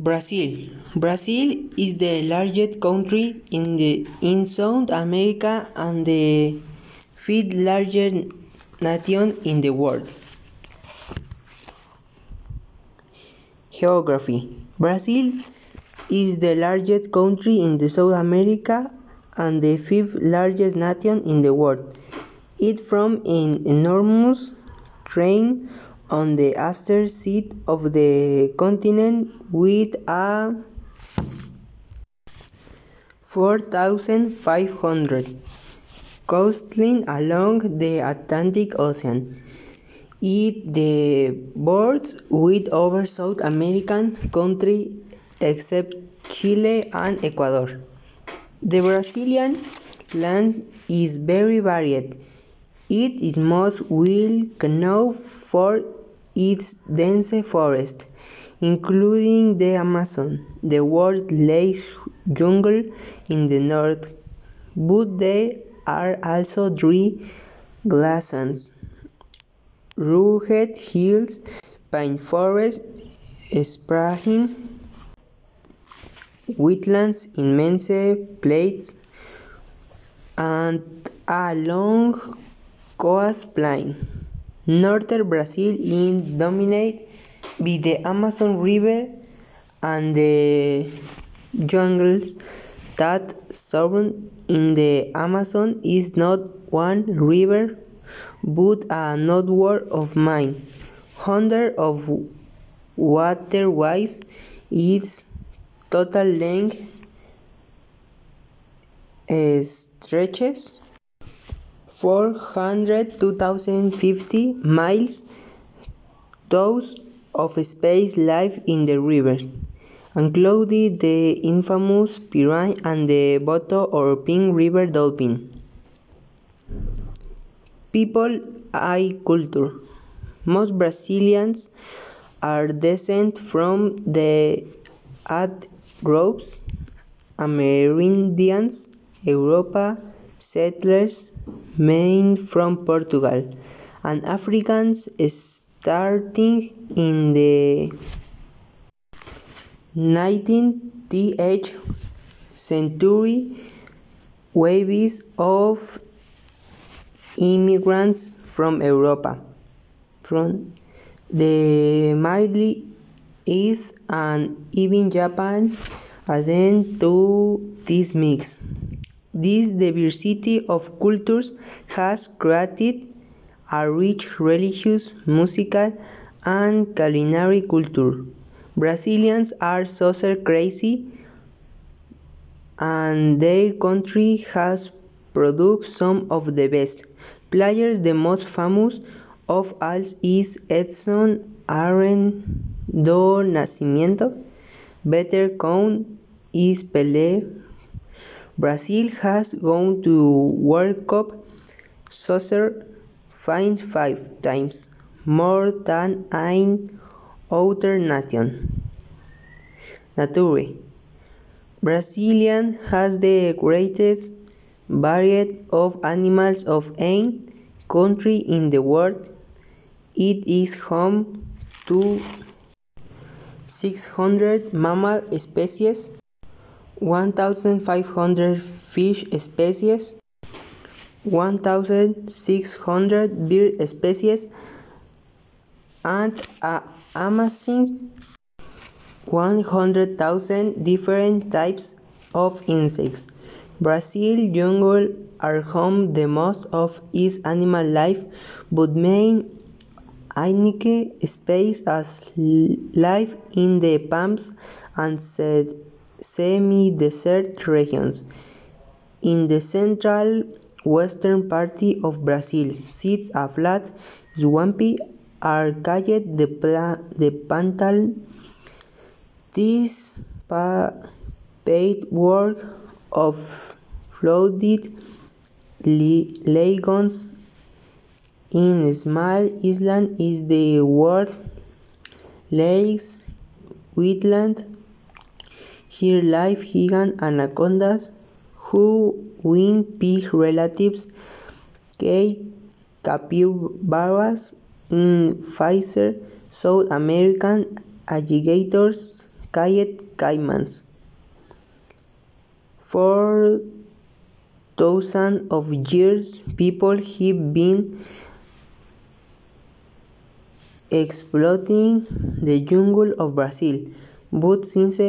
Brazil. Brazil is the largest country in, the, in South America and the fifth largest nation in the world. Geography Brazil is the largest country in the South America and the fifth largest nation in the world. It from an enormous terrain on the eastern side of the continent with a 4,500 coastline along the Atlantic Ocean. It the borders with over South American countries except Chile and Ecuador. The Brazilian land is very varied. It is most well known for its dense forest, including the Amazon, the world's largest jungle in the north, but there are also dry grasslands, rugged hills, pine forests, sprawling wetlands, immense plains, and a long coastline. Northern Brazil is dominated by the Amazon River and the jungles that surround in the Amazon is not one river but a network of many hundreds of waterways. Its total length stretches 402,050 miles. Those of space live in the river, including the infamous piranha and the boto or pink river dolphin. People and culture Most Brazilians are descended from the Arabs, Amerindians, Europa settlers, mainly from Portugal, and Africans starting in the 19th century. Waves of immigrants from Europa, from the Middle East and even Japan added to this mix. This diversity of cultures has created a rich religious, musical, and culinary culture. Brazilians are soccer crazy and their country has produced some of the best players. The most famous of all is Edson Arantes do Nascimento, better known as Pelé. Brazil has gone to World Cup soccer five times, more than any other nation. Nature Brazil has the greatest variety of animals of any country in the world. It is home to 600 mammal species, 1,500 fish species, 1,600 bird species, and an amazing 100,000 different types of insects. Brazil jungle are home the most of its animal life, but main unique space as life in the pampas and semi-desert regions. In the central western part of Brazil sits a flat, swampy area called the Pantanal. This patchwork of flooded lagoons in small islands is the world's largest wetland. Here live giant anacondas, two-winged pig relatives, key capybaras, in Fisher, South American alligators, called caimans. For thousands of years, people have been exploiting the jungle of Brazil, but since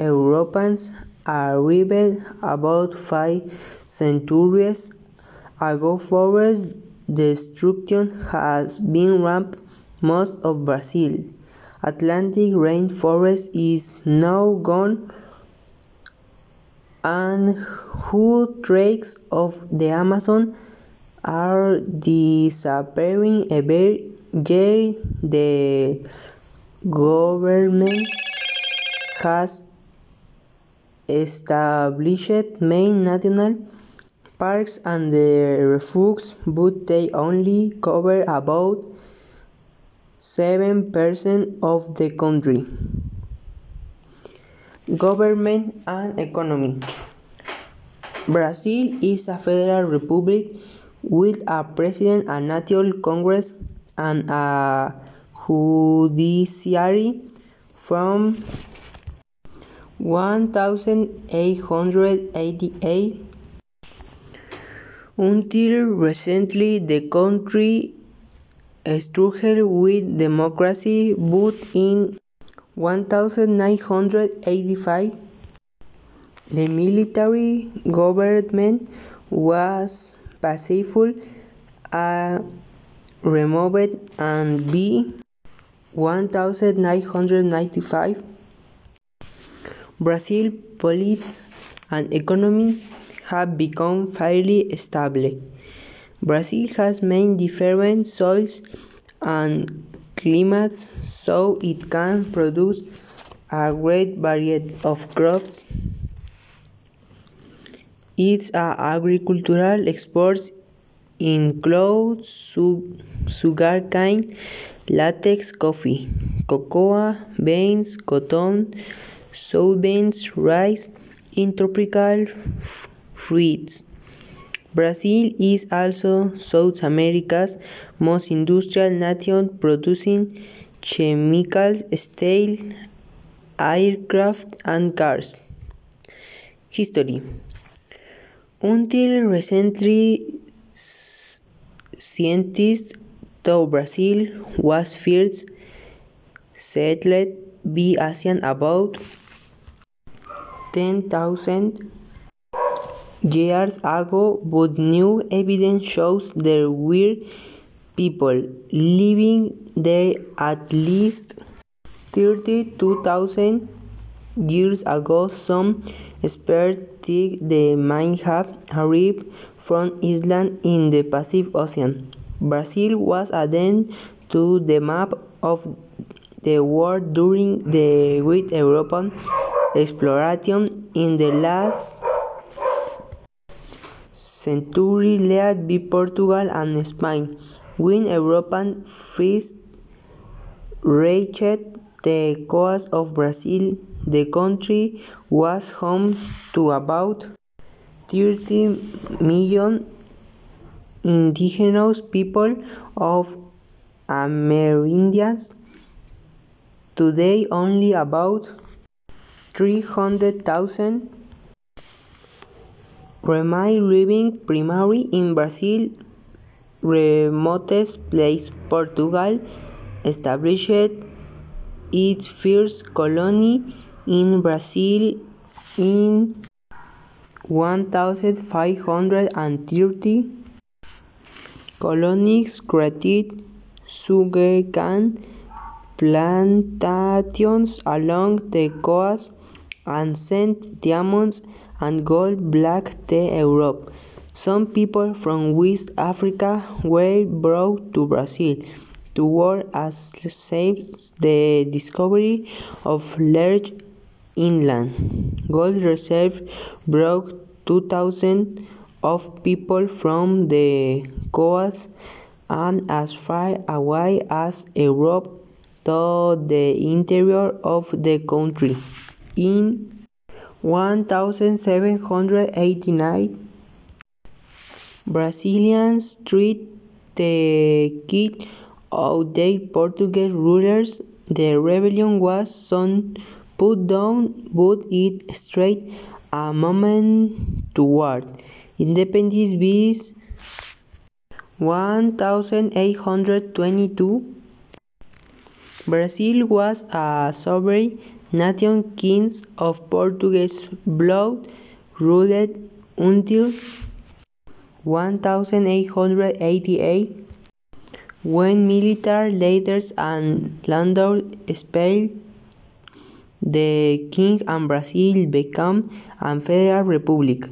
Europeans arrived about five centuries ago, forest destruction has been rampant most of Brazil. Atlantic rainforest is now gone, and huge tracts of the Amazon are disappearing every year. The government has established many national parks and refuges, but they only cover about seven percent of the country. Government and economy Brazil is a federal republic with a president, a national congress, and a judiciary. From 1888. Until recently, the country struggled with democracy, but in 1985, the military government was pacified, uh, removed, and B 1995 Brazil's politics and economy have become fairly stable. Brazil has many different soils and climates, so it can produce a great variety of crops. Its uh, agricultural exports include sugarcane, latex, coffee, cocoa beans, cotton, soybeans, rice, and tropical fruits. Brazil is also South America's most industrial nation, producing chemicals, steel, aircraft, and cars. History Until recently, scientists thought Brazil was first settled by Asians about ten thousand years ago, but new evidence shows there were people living there at least thirty-two thousand years ago. Some experts think they might have arrived from islands in the Pacific Ocean. Brazil was added to the map of the world during the Great European exploration in the last century led by Portugal and Spain. When Europeans first reached the coast of Brazil, the country was home to about thirty million indigenous people of Amerindians. Today, only about three hundred thousand remain living primarily in Brazil's remotest place. Portugal established its first colony in Brazil in one thousand five hundred and thirty. Colonists created sugarcane plantations along the coast and sent diamonds and gold back to Europe. Some people from West Africa were brought to Brazil to work as slaves. The discovery of large inland gold reserves brought 2,000 of people from the coast and as far away as Europe to the interior of the country. In one thousand seven hundred eighty-nine, Brazilians tried the kick out their Portuguese rulers. The rebellion was soon put down but it stayed a moment toward independence by 1822. Brazil was a sovereign nation kings of Portuguese blood ruled until 1888 when military leaders and landlords expelled the king and Brazil became a federal republic.